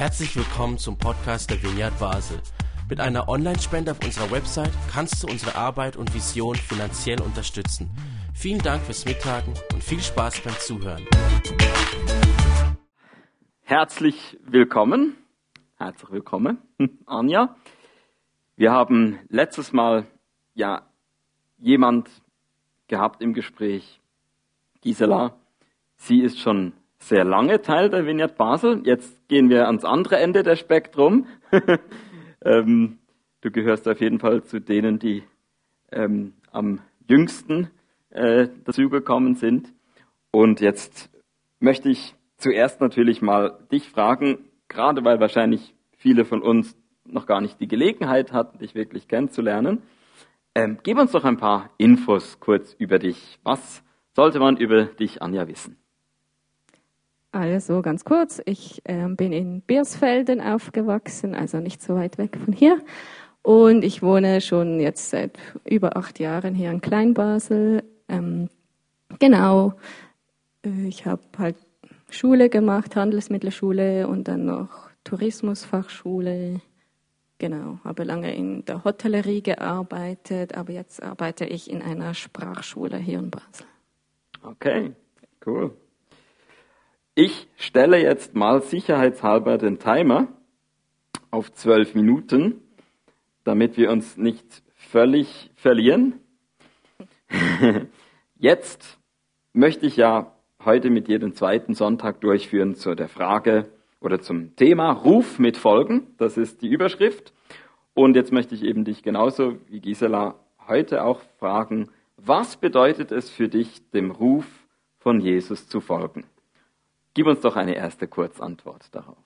Herzlich willkommen zum Podcast der Vineyard Basel. Mit einer Online-Spende auf unserer Website kannst du unsere Arbeit und Vision finanziell unterstützen. Vielen Dank fürs Mittagen und viel Spaß beim Zuhören. Herzlich willkommen. Herzlich willkommen, Anja. Wir haben letztes Mal ja jemand gehabt im Gespräch, Gisela. Sie ist schon sehr lange Teil der Vineyard Basel. Jetzt gehen wir ans andere Ende des Spektrum. ähm, du gehörst auf jeden Fall zu denen, die ähm, am jüngsten äh, dazugekommen sind. Und jetzt möchte ich zuerst natürlich mal dich fragen, gerade weil wahrscheinlich viele von uns noch gar nicht die Gelegenheit hatten, dich wirklich kennenzulernen. Ähm, gib uns doch ein paar Infos kurz über dich. Was sollte man über dich, Anja, wissen? Also ganz kurz, ich äh, bin in Biersfelden aufgewachsen, also nicht so weit weg von hier. Und ich wohne schon jetzt seit über acht Jahren hier in Kleinbasel. Ähm, genau, äh, ich habe halt Schule gemacht, Handelsmittelschule und dann noch Tourismusfachschule. Genau, habe lange in der Hotellerie gearbeitet, aber jetzt arbeite ich in einer Sprachschule hier in Basel. Okay, cool. Ich stelle jetzt mal sicherheitshalber den Timer auf zwölf Minuten, damit wir uns nicht völlig verlieren. Jetzt möchte ich ja heute mit dir den zweiten Sonntag durchführen zu der Frage oder zum Thema Ruf mit Folgen. Das ist die Überschrift. Und jetzt möchte ich eben dich genauso wie Gisela heute auch fragen, was bedeutet es für dich, dem Ruf von Jesus zu folgen? Gib uns doch eine erste Kurzantwort darauf.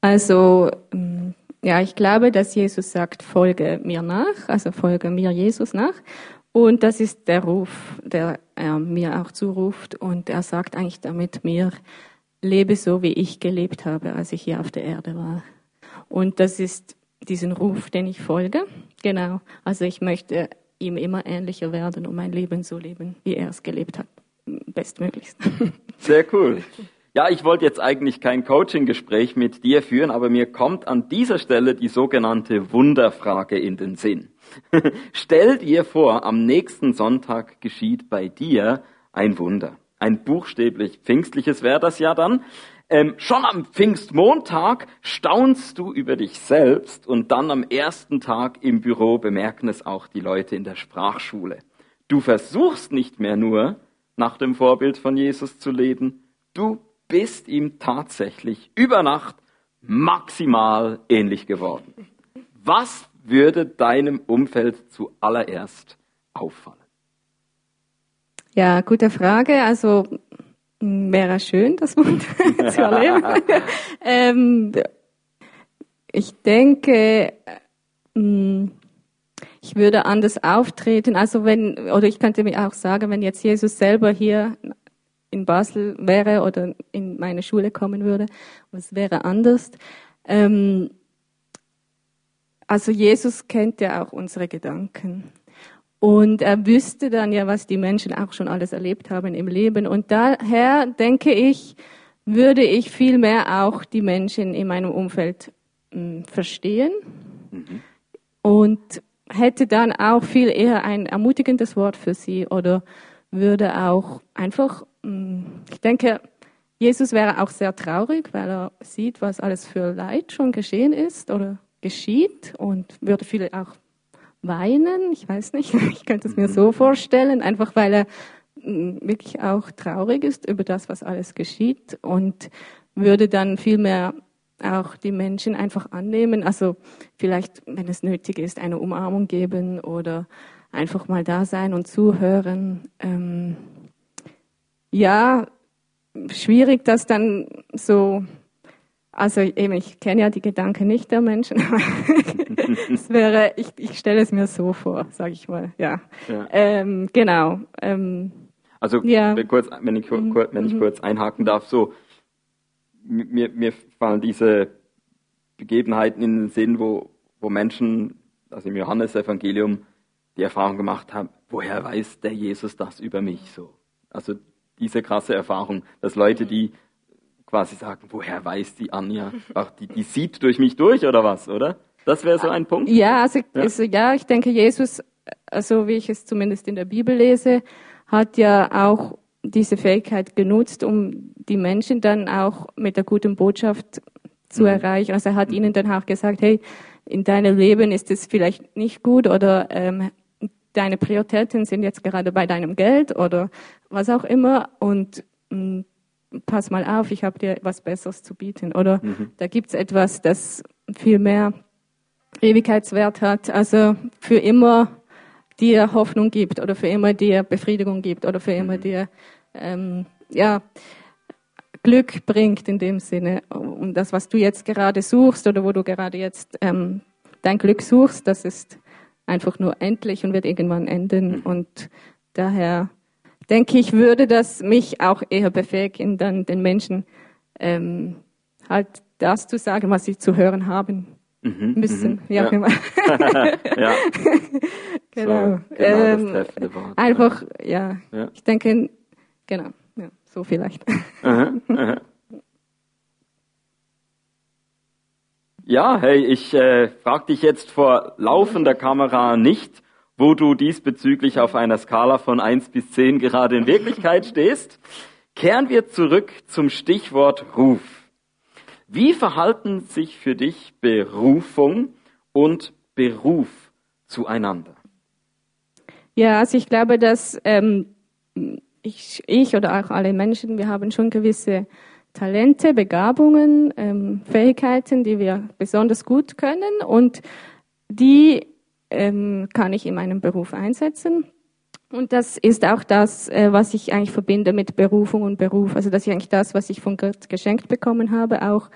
Also, ähm, ja, ich glaube, dass Jesus sagt, folge mir nach, also folge mir Jesus nach. Und das ist der Ruf, der er mir auch zuruft. Und er sagt eigentlich damit mir, lebe so, wie ich gelebt habe, als ich hier auf der Erde war. Und das ist diesen Ruf, den ich folge. Genau. Also ich möchte ihm immer ähnlicher werden und mein Leben so leben, wie er es gelebt hat bestmöglichst. Sehr cool. Ja, ich wollte jetzt eigentlich kein Coaching-Gespräch mit dir führen, aber mir kommt an dieser Stelle die sogenannte Wunderfrage in den Sinn. Stell dir vor, am nächsten Sonntag geschieht bei dir ein Wunder. Ein buchstäblich pfingstliches wäre das ja dann. Ähm, schon am Pfingstmontag staunst du über dich selbst und dann am ersten Tag im Büro bemerken es auch die Leute in der Sprachschule. Du versuchst nicht mehr nur, nach dem Vorbild von Jesus zu leben. Du bist ihm tatsächlich über Nacht maximal ähnlich geworden. Was würde deinem Umfeld zuallererst auffallen? Ja, gute Frage. Also wäre schön, das Wunder zu erleben. ähm, ich denke, mh, ich würde anders auftreten. Also wenn, oder ich könnte mir auch sagen, wenn jetzt Jesus selber hier in Basel wäre oder in meine Schule kommen würde, was wäre anders. Ähm, also Jesus kennt ja auch unsere Gedanken. Und er wüsste dann ja, was die Menschen auch schon alles erlebt haben im Leben. Und daher denke ich, würde ich viel mehr auch die Menschen in meinem Umfeld mh, hm, verstehen. Mhm. Und hätte dann auch viel eher ein ermutigendes Wort für sie oder würde auch einfach, mm, ich denke, Jesus wäre auch sehr traurig, weil er sieht, was alles für Leid schon geschehen ist oder geschieht und würde viel auch weinen. Ich weiß nicht, ich könnte es mir so vorstellen, einfach weil er mm, wirklich auch traurig ist über das, was alles geschieht und würde dann viel mehr auch die Menschen einfach annehmen. Also vielleicht, wenn es nötig ist, eine Umarmung geben oder einfach mal da sein und zuhören. Ähm, ja, schwierig, das dann so, also eben, ich kenne ja die Gedanken nicht der Menschen. es wäre, ich, ich stelle es mir so vor, sage ich mal. Ja, ja. Ähm, genau. Ähm, also ja. kurz, wenn ich, mhm. wenn ich mhm. kurz einhaken darf, so mir, mir fallen diese Begebenheiten in den Sinn, wo, wo Menschen, also im Johannesevangelium, die Erfahrung gemacht haben, woher weiß der Jesus das über mich so? Also diese krasse Erfahrung, dass Leute, die quasi sagen, woher weiß die Anja? Ach, die, die sieht durch mich durch oder was, oder? Das wäre so ein Punkt? Ja, also ja. also ja, ich denke, Jesus, also wie ich es zumindest in der Bibel lese, hat ja auch diese Fähigkeit genutzt, um die Menschen dann auch mit der guten Botschaft zu mhm. erreichen. Also er hat ihnen dann auch gesagt, hey, in deinem Leben ist es vielleicht nicht gut oder ähm, deine Prioritäten sind jetzt gerade bei deinem Geld oder was auch immer und mh, mm, pass mal auf, ich habe dir was Besseres zu bieten. Oder mhm. da gibt's etwas, das viel mehr Ewigkeitswert hat, also für immer dir Hoffnung gibt oder für immer dir Befriedigung gibt oder für immer mhm. dir ähm, ja, Glück bringt in dem Sinne. Und das, was du jetzt gerade suchst oder wo du gerade jetzt ähm, dein Glück suchst, das ist einfach nur endlich und wird irgendwann enden. Mhm. Und daher denke ich, würde das mich auch eher befähigen, dann den Menschen ähm, halt das zu sagen, was sie zu hören haben. Mhm, müssen, mhm, wie auch ja. ja. genau. So, genau ähm, einfach, ja. ja. Ich denke, genau, ja, so vielleicht. Aha, aha. Ja, hey, ich äh, frage dich jetzt vor laufender Kamera nicht, wo du diesbezüglich auf einer Skala von 1 bis 10 gerade in Wirklichkeit stehst. Kehren wir zurück zum Stichwort Ruf. Wie verhalten sich für dich Berufung und Beruf zueinander? Ja, also ich glaube, dass ähm, ich, ich oder auch alle Menschen, wir haben schon gewisse Talente, Begabungen, ähm, Fähigkeiten, die wir besonders gut können und die ähm, kann ich in meinem Beruf einsetzen. Und das ist auch das, äh, was ich eigentlich verbinde mit Berufung und Beruf. Also dass ich eigentlich das, was ich von Gott geschenkt bekommen habe, auch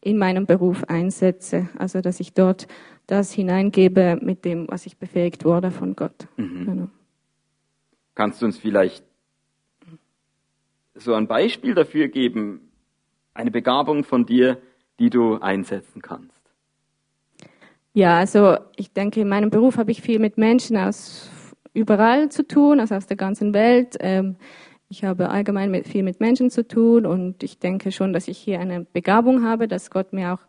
in meinem Beruf einsetze. Also dass ich dort das hineingebe mit dem, was ich befähigt wurde von Gott. Mhm. Genau. Kannst du uns vielleicht so ein Beispiel dafür geben, eine Begabung von dir, die du einsetzen kannst? Ja, also ich denke, in meinem Beruf habe ich viel mit Menschen aus überall zu tun, also aus der ganzen Welt. Ähm, ich habe allgemein mit, viel mit Menschen zu tun und ich denke schon, dass ich hier eine Begabung habe, dass Gott mir auch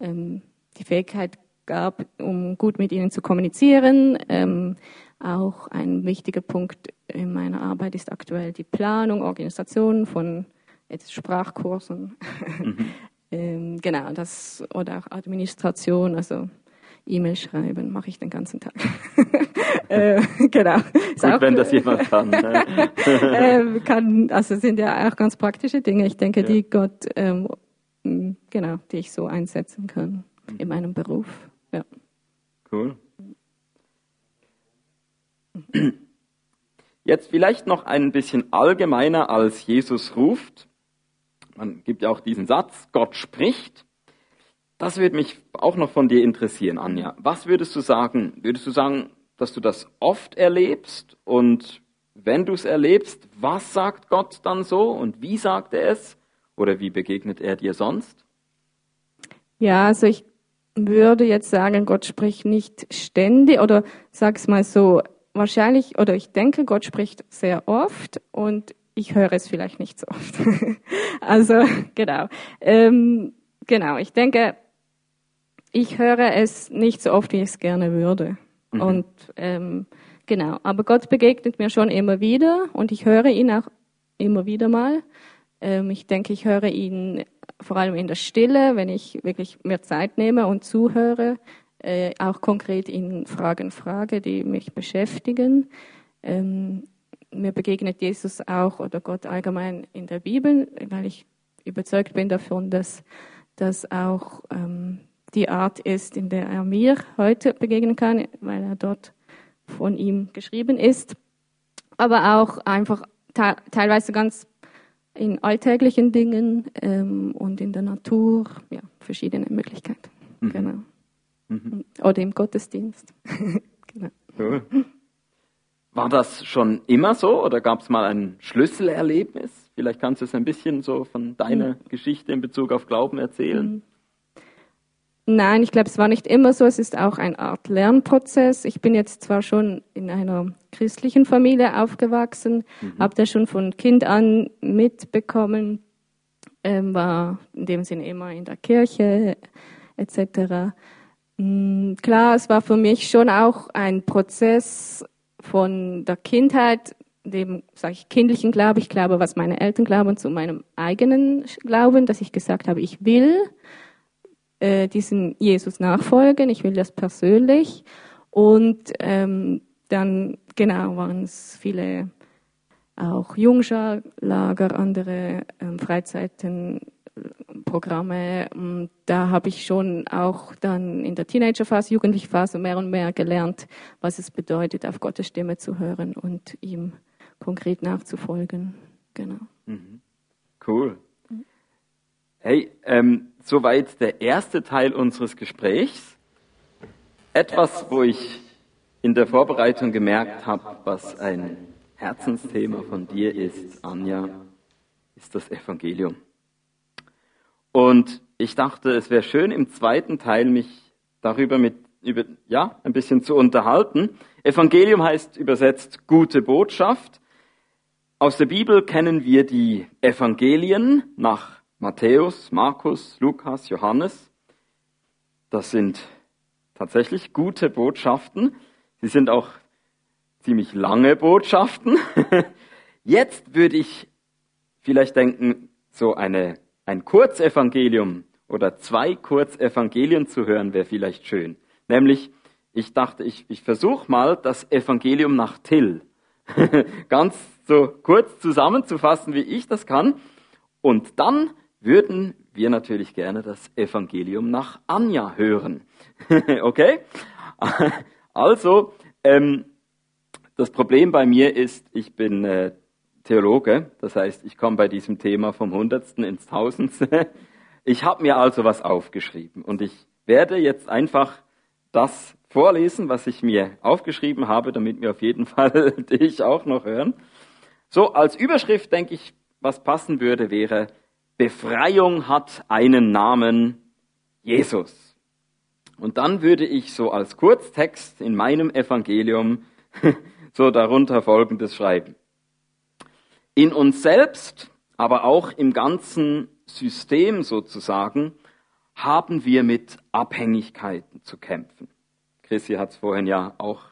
ähm, die Fähigkeit gab, um gut mit ihnen zu kommunizieren. Ähm, auch ein wichtiger Punkt in meiner Arbeit ist aktuell die Planung, Organisation von jetzt Sprachkursen. Mhm. ähm, genau, das oder auch Administration, also E-Mail schreiben, mache ich den ganzen Tag. äh, genau. Gut, auch, wenn das jemand kann. Ne? äh, kann. Also sind ja auch ganz praktische Dinge, ich denke, ja. die Gott, ähm, genau, die ich so einsetzen kann mhm. in meinem Beruf. Ja. Cool. Jetzt vielleicht noch ein bisschen allgemeiner als Jesus ruft. Man gibt ja auch diesen Satz, Gott spricht. Das würde mich auch noch von dir interessieren, Anja. Was würdest du sagen? Würdest du sagen, dass du das oft erlebst? Und wenn du es erlebst, was sagt Gott dann so und wie sagt er es? Oder wie begegnet er dir sonst? Ja, also ich würde jetzt sagen, Gott spricht nicht ständig oder sag's mal so, wahrscheinlich oder ich denke, Gott spricht sehr oft und ich höre es vielleicht nicht so oft. also genau, ähm, genau. Ich denke, ich höre es nicht so oft, wie ich es gerne würde. Mhm. Und ähm, genau, aber Gott begegnet mir schon immer wieder und ich höre ihn auch immer wieder mal. Ähm, ich denke, ich höre ihn vor allem in der Stille, wenn ich wirklich mir Zeit nehme und zuhöre, äh, auch konkret in Fragen frage, die mich beschäftigen. Ähm, mir begegnet Jesus auch oder Gott allgemein in der Bibel, weil ich überzeugt bin davon, dass das auch ähm, die Art ist, in der er mir heute begegnen kann, weil er dort von ihm geschrieben ist. Aber auch einfach te teilweise ganz in alltäglichen Dingen ähm, und in der Natur, ja, verschiedene Möglichkeiten. Mhm. Genau. Mhm. Oder im Gottesdienst. genau. Cool. War das schon immer so oder gab es mal ein Schlüsselerlebnis? Vielleicht kannst du es ein bisschen so von deiner mhm. Geschichte in Bezug auf Glauben erzählen. Mhm. Nein, ich glaube, es war nicht immer so. Es ist auch eine Art Lernprozess. Ich bin jetzt zwar schon in einer christlichen Familie aufgewachsen, mhm. habe da schon von Kind an mitbekommen, ähm, war in dem Sinne immer in der Kirche etc. Mm, klar, es war für mich schon auch ein Prozess von der Kindheit, dem, sage ich, kindlichen Glaube, ich glaube, was meine Eltern glauben, zu meinem eigenen Glauben, dass ich gesagt habe, ich will äh, diesem Jesus nachfolgen, ich will das persönlich. Und ähm, dann, genau, waren es viele auch Jungscharlager, andere ähm, Freizeiten, Programme. Und da habe ich schon auch dann in der Teenagerphase, jugendliche Phase mehr und mehr gelernt, was es bedeutet, auf Gottes Stimme zu hören und ihm konkret nachzufolgen. Genau. Mhm. Cool. Hey, ähm, soweit der erste Teil unseres Gesprächs. Etwas, wo ich in der Vorbereitung gemerkt habe, was ein Herzensthema von dir ist, Anja, ist das Evangelium. Und ich dachte, es wäre schön, im zweiten Teil mich darüber mit, über, ja, ein bisschen zu unterhalten. Evangelium heißt übersetzt gute Botschaft. Aus der Bibel kennen wir die Evangelien nach Matthäus, Markus, Lukas, Johannes. Das sind tatsächlich gute Botschaften. Sie sind auch ziemlich lange Botschaften. Jetzt würde ich vielleicht denken, so eine, ein Kurzevangelium oder zwei Kurzevangelien zu hören wäre vielleicht schön. Nämlich, ich dachte, ich, ich versuche mal das Evangelium nach Till. Ganz so kurz zusammenzufassen, wie ich das kann. Und dann würden wir natürlich gerne das Evangelium nach Anja hören. okay? Also, ähm, das Problem bei mir ist, ich bin äh, Theologe, das heißt, ich komme bei diesem Thema vom Hundertsten ins Tausendste. Ich habe mir also was aufgeschrieben und ich werde jetzt einfach das vorlesen, was ich mir aufgeschrieben habe, damit wir auf jeden Fall dich auch noch hören. So, als Überschrift denke ich, was passen würde, wäre Befreiung hat einen Namen Jesus. Und dann würde ich so als Kurztext in meinem Evangelium so darunter Folgendes schreiben. In uns selbst, aber auch im ganzen System sozusagen, haben wir mit Abhängigkeiten zu kämpfen. Chrissy hat es vorhin ja auch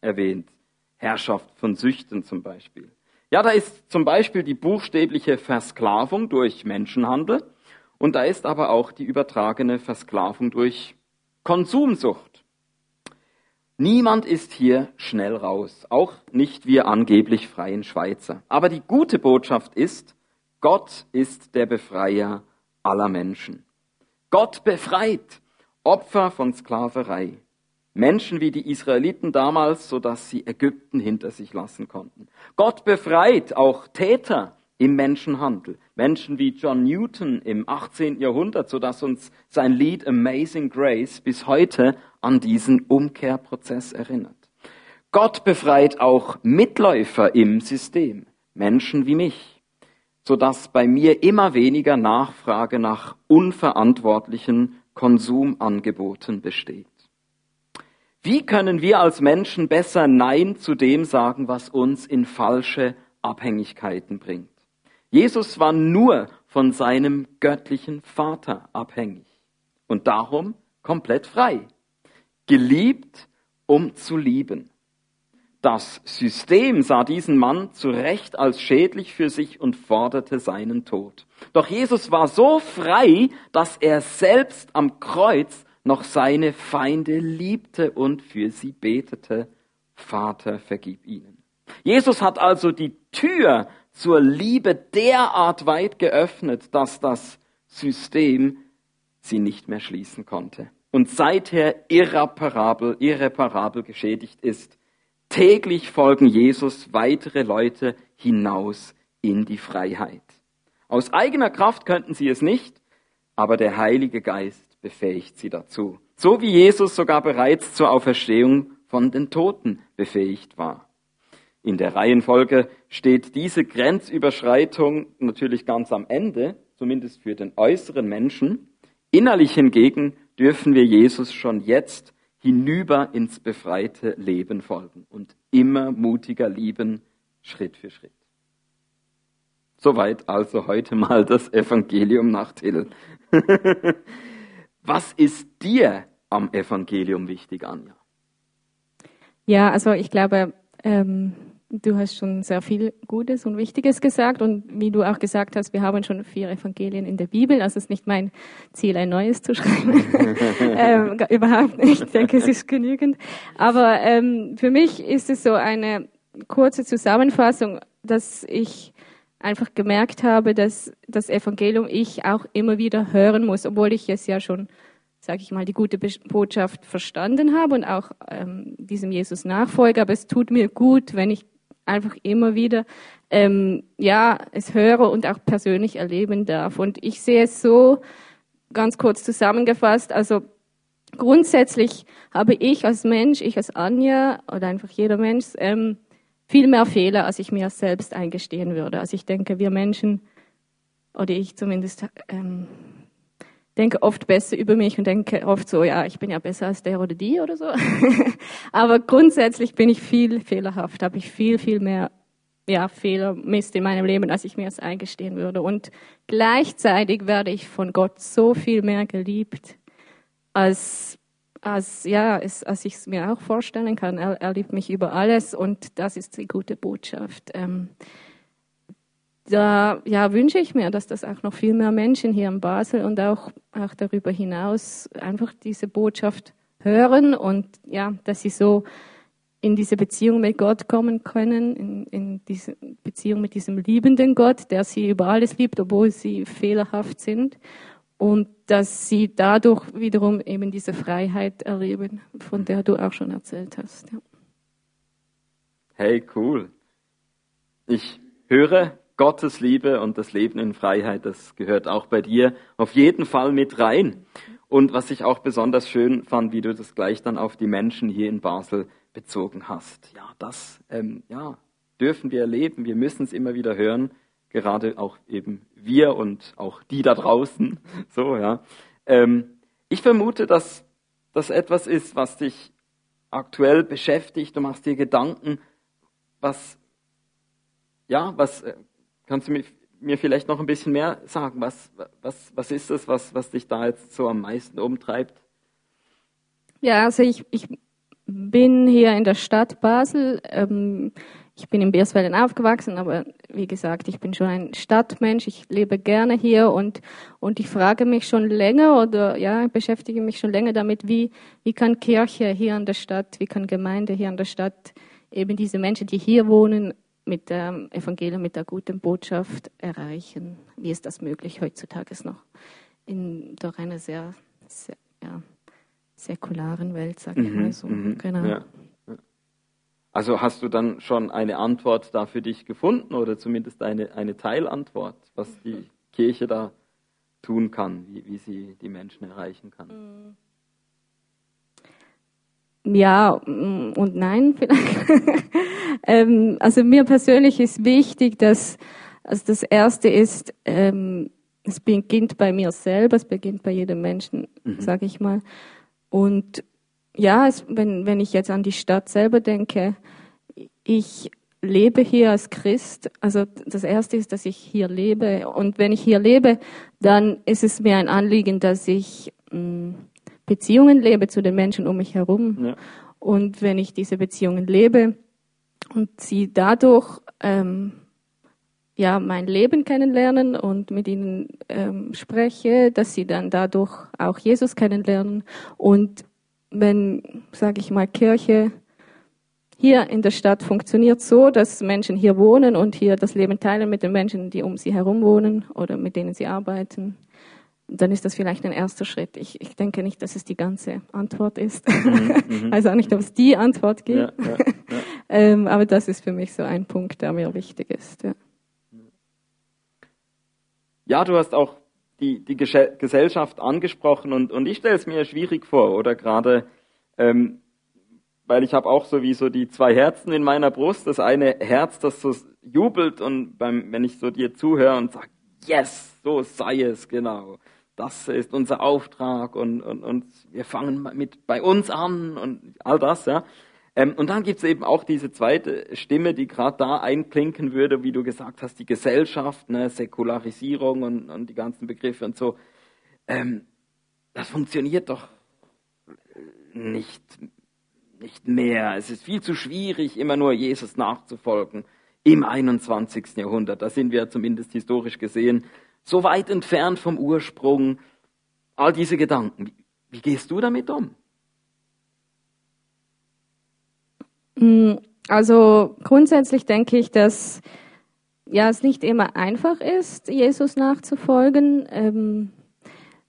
erwähnt. Herrschaft von Süchten zum Beispiel. Ja, da ist zum Beispiel die buchstäbliche Versklavung durch Menschenhandel und da ist aber auch die übertragene Versklavung durch Konsumsucht. Niemand ist hier schnell raus, auch nicht wir angeblich freien Schweizer. Aber die gute Botschaft ist, Gott ist der Befreier aller Menschen. Gott befreit Opfer von Sklaverei. Menschen wie die Israeliten damals, sodass sie Ägypten hinter sich lassen konnten. Gott befreit auch Täter im Menschenhandel. Menschen wie John Newton im 18. Jahrhundert, sodass uns sein Lied Amazing Grace bis heute an diesen Umkehrprozess erinnert. Gott befreit auch Mitläufer im System, Menschen wie mich, sodass bei mir immer weniger Nachfrage nach unverantwortlichen Konsumangeboten besteht. Wie können wir als Menschen besser Nein zu dem sagen, was uns in falsche Abhängigkeiten bringt? Jesus war nur von seinem göttlichen Vater abhängig und darum komplett frei. Geliebt, um zu lieben. Das System sah diesen Mann zu Recht als schädlich für sich und forderte seinen Tod. Doch Jesus war so frei, dass er selbst am Kreuz noch seine Feinde liebte und für sie betete, Vater, vergib ihnen. Jesus hat also die Tür zur Liebe derart weit geöffnet, dass das System sie nicht mehr schließen konnte und seither irreparabel, irreparabel geschädigt ist. Täglich folgen Jesus weitere Leute hinaus in die Freiheit. Aus eigener Kraft könnten sie es nicht, aber der Heilige Geist befähigt sie dazu. So wie Jesus sogar bereits zur Auferstehung von den Toten befähigt war. In der Reihenfolge steht diese Grenzüberschreitung natürlich ganz am Ende, zumindest für den äußeren Menschen. Innerlich hingegen dürfen wir Jesus schon jetzt hinüber ins befreite Leben folgen und immer mutiger lieben, Schritt für Schritt. Soweit also heute mal das Evangelium nach Till. Was ist dir am Evangelium wichtig, Anja? Ja, also ich glaube, ähm, du hast schon sehr viel Gutes und Wichtiges gesagt und wie du auch gesagt hast, wir haben schon vier Evangelien in der Bibel. Also es ist nicht mein Ziel, ein neues zu schreiben. ähm, überhaupt nicht. Ich denke, es ist genügend. Aber ähm, für mich ist es so eine kurze Zusammenfassung, dass ich einfach gemerkt habe, dass das Evangelium ich auch immer wieder hören muss, obwohl ich es ja schon, sage ich mal, die gute Botschaft verstanden habe und auch ähm, diesem Jesus nachfolge. Aber es tut mir gut, wenn ich einfach immer wieder ähm, ja es höre und auch persönlich erleben darf. Und ich sehe es so ganz kurz zusammengefasst. Also grundsätzlich habe ich als Mensch, ich als Anja oder einfach jeder Mensch ähm, viel mehr Fehler, als ich mir selbst eingestehen würde. Also ich denke, wir Menschen, oder ich zumindest, ähm, denke oft besser über mich und denke oft so, ja, ich bin ja besser als der oder die oder so. Aber grundsätzlich bin ich viel fehlerhaft, habe ich viel, viel mehr ja, Fehler, Mist in meinem Leben, als ich mir es eingestehen würde. Und gleichzeitig werde ich von Gott so viel mehr geliebt, als als, ja, als, ich es mir auch vorstellen kann. Er, er, liebt mich über alles und das ist die gute Botschaft. Ähm, da ja, wünsche ich mir, dass das auch noch viel mehr Menschen hier in Basel und auch, auch darüber hinaus einfach diese Botschaft hören und ja, dass sie so in diese Beziehung mit Gott kommen können, in, in diese Beziehung mit diesem liebenden Gott, der sie über alles liebt, obwohl sie fehlerhaft sind und dass sie dadurch wiederum eben diese Freiheit erleben, von der du auch schon erzählt hast. Ja. Hey, cool. Ich höre Gottes Liebe und das Leben in Freiheit, das gehört auch bei dir auf jeden Fall mit rein. Und was ich auch besonders schön fand, wie du das gleich dann auf die Menschen hier in Basel bezogen hast. Ja, das ähm, ja, dürfen wir erleben. Wir müssen es immer wieder hören gerade auch eben wir und auch die da draußen. So, ja. Ähm, ich vermute, dass das etwas ist, was dich aktuell beschäftigt. Du machst dir Gedanken, was, ja, was, äh, kannst du mir, mir vielleicht noch ein bisschen mehr sagen? Was, was, was ist es, was, was dich da jetzt so am meisten umtreibt? Ja, also ich, ich bin hier in der Stadt Basel. Ähm, ich bin in Biersfelden aufgewachsen, aber wie gesagt, ich bin schon ein Stadtmensch. Ich lebe gerne hier und, und ich frage mich schon länger oder ja, beschäftige mich schon länger damit, wie, wie kann Kirche hier in der Stadt, wie kann Gemeinde hier in der Stadt eben diese Menschen, die hier wohnen, mit dem Evangelium, mit der guten Botschaft erreichen. Wie ist das möglich heutzutage noch in doch einer sehr, sehr ja, säkularen Welt, sage ich mhm, mal so. Genau. Ja. Also hast du dann schon eine Antwort da für dich gefunden oder zumindest eine, eine Teilantwort, was die Kirche da tun kann, wie, wie sie die Menschen erreichen kann? Ja und nein vielleicht. ähm, also mir persönlich ist wichtig, dass also das Erste ist, ähm, es beginnt bei mir selber, es beginnt bei jedem Menschen, mhm. sage ich mal. Und ja, es, wenn, wenn ich jetzt an die Stadt selber denke, ich lebe hier als Christ. Also das Erste ist, dass ich hier lebe. Und wenn ich hier lebe, dann ist es mir ein Anliegen, dass ich mh, mm, Beziehungen lebe zu den Menschen um mich herum. Ja. Und wenn ich diese Beziehungen lebe und sie dadurch ähm, ja mein Leben kennenlernen und mit ihnen ähm, spreche, dass sie dann dadurch auch Jesus kennenlernen und wenn, sage ich mal, Kirche hier in der Stadt funktioniert so, dass Menschen hier wohnen und hier das Leben teilen mit den Menschen, die um sie herum wohnen oder mit denen sie arbeiten, dann ist das vielleicht ein erster Schritt. Ich, ich denke nicht, dass es die ganze Antwort ist. Mhm, also auch nicht, ob es die Antwort gibt. Ja, ja, ja. ähm, aber das ist für mich so ein Punkt, der mir wichtig ist. Ja du hast auch die, die Gesellschaft angesprochen und, und ich stelle es mir schwierig vor, oder gerade, ähm, weil ich habe auch so wie so die zwei Herzen in meiner Brust. Das eine Herz, das so jubelt und beim, wenn ich so dir zuhöre und sage, yes, so sei es, genau. Das ist unser Auftrag und, und, und wir fangen mit bei uns an und all das, ja. Ähm, und dann gibt es eben auch diese zweite Stimme, die gerade da einklinken würde, wie du gesagt hast, die Gesellschaft, ne, Säkularisierung und, und die ganzen Begriffe und so. Ähm, das funktioniert doch nicht, nicht mehr. Es ist viel zu schwierig, immer nur Jesus nachzufolgen im 21. Jahrhundert. Da sind wir zumindest historisch gesehen so weit entfernt vom Ursprung. All diese Gedanken. Wie, wie gehst du damit um? Also grundsätzlich denke ich, dass ja es nicht immer einfach ist, Jesus nachzufolgen, ähm,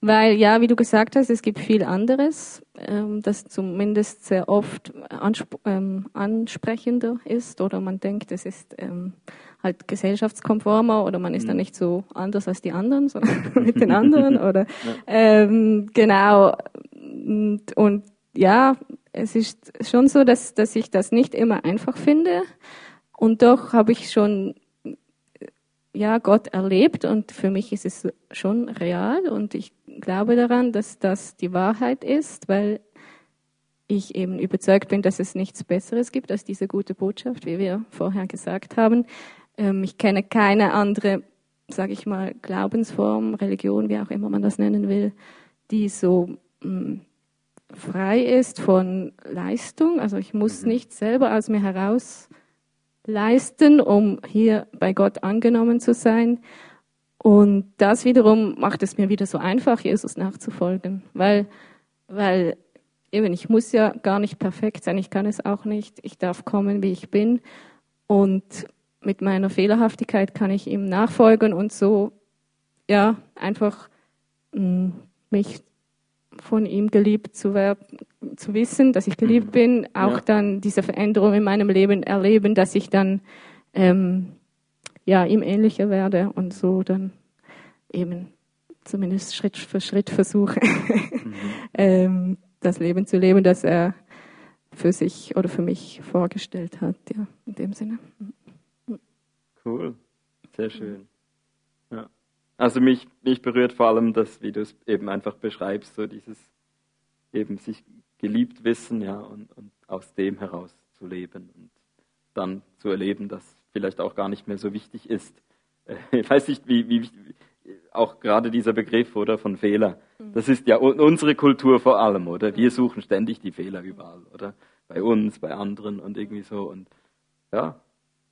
weil ja, wie du gesagt hast, es gibt viel anderes, ähm, das zumindest sehr oft ähm, ansprechender ist oder man denkt, es ist ähm, halt gesellschaftskonformer oder man ist mhm. dann nicht so anders als die anderen, sondern mit den anderen oder ja. ähm, genau und, und ja, es ist schon so, dass, dass ich das nicht immer einfach finde. Und doch habe ich schon ja, Gott erlebt und für mich ist es schon real und ich glaube daran, dass das die Wahrheit ist, weil ich eben überzeugt bin, dass es nichts Besseres gibt als diese gute Botschaft, wie wir vorher gesagt haben. Ähm, ich kenne keine andere, sage ich mal, Glaubensform, Religion, wie auch immer man das nennen will, die so mm, frei ist von Leistung. Also ich muss mhm. nicht selber aus mir heraus leisten, um hier bei Gott angenommen zu sein. Und das wiederum macht es mir wieder so einfach, Jesus nachzufolgen, weil, weil eben ich muss ja gar nicht perfekt sein, ich kann es auch nicht, ich darf kommen, wie ich bin und mit meiner Fehlerhaftigkeit kann ich ihm nachfolgen und so ja einfach mh, mm, mich von ihm geliebt zu werden, zu wissen, dass ich geliebt mhm. bin, auch ja. dann diese Veränderung in meinem Leben erleben, dass ich dann ähm, ja ihm ähnlicher werde und so dann eben zumindest Schritt für Schritt versuche, mhm. ähm, das Leben zu leben, das er für sich oder für mich vorgestellt hat, ja, in dem Sinne. Cool, sehr schön. Also mich, mich berührt vor allem das, wie du es eben einfach beschreibst, so dieses eben sich geliebt wissen, ja, und, und aus dem heraus zu leben und dann zu erleben, dass vielleicht auch gar nicht mehr so wichtig ist. Ich weiß nicht, wie, wie auch gerade dieser Begriff oder von Fehler. Mhm. Das ist ja unsere Kultur vor allem, oder? Wir suchen ständig die Fehler überall, oder? Bei uns, bei anderen und irgendwie so. Und ja,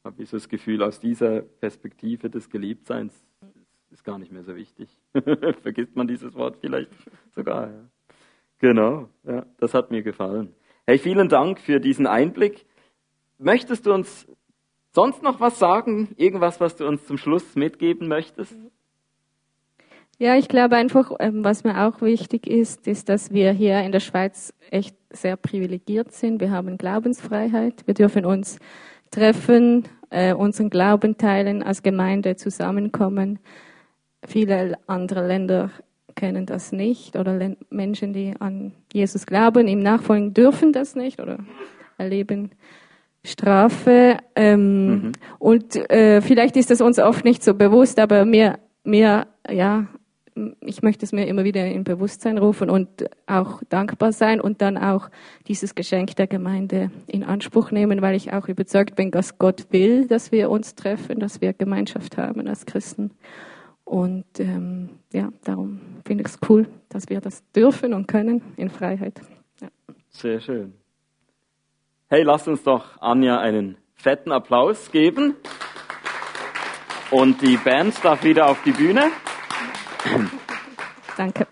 habe ich so das Gefühl, aus dieser Perspektive des Geliebtseins ist gar nicht mehr so wichtig. Vergisst man dieses Wort vielleicht sogar. Ja. Genau, ja, das hat mir gefallen. Hey, vielen Dank für diesen Einblick. Möchtest du uns sonst noch was sagen? Irgendwas, was du uns zum Schluss mitgeben möchtest? Ja, ich glaube einfach, ähm, was mir auch wichtig ist, ist, dass wir hier in der Schweiz echt sehr privilegiert sind. Wir haben Glaubensfreiheit. Wir dürfen uns treffen, äh, unseren Glauben teilen, als Gemeinde zusammenkommen. Viele andere Länder kennen das nicht oder Menschen, die an Jesus glauben, ihm nachfolgen, dürfen das nicht oder erleben Strafe. Ähm, mhm. Und äh, vielleicht ist das uns oft nicht so bewusst, aber mir, mir, ja, ich möchte es mir immer wieder in Bewusstsein rufen und auch dankbar sein und dann auch dieses Geschenk der Gemeinde in Anspruch nehmen, weil ich auch überzeugt bin, dass Gott will, dass wir uns treffen, dass wir Gemeinschaft haben als Christen. Und ähm, ja, darum finde ich es cool, dass wir das dürfen und können in Freiheit. Ja. Sehr schön. Hey, lasst uns doch Anja einen fetten Applaus geben. Und die Band darf wieder auf die Bühne. Danke.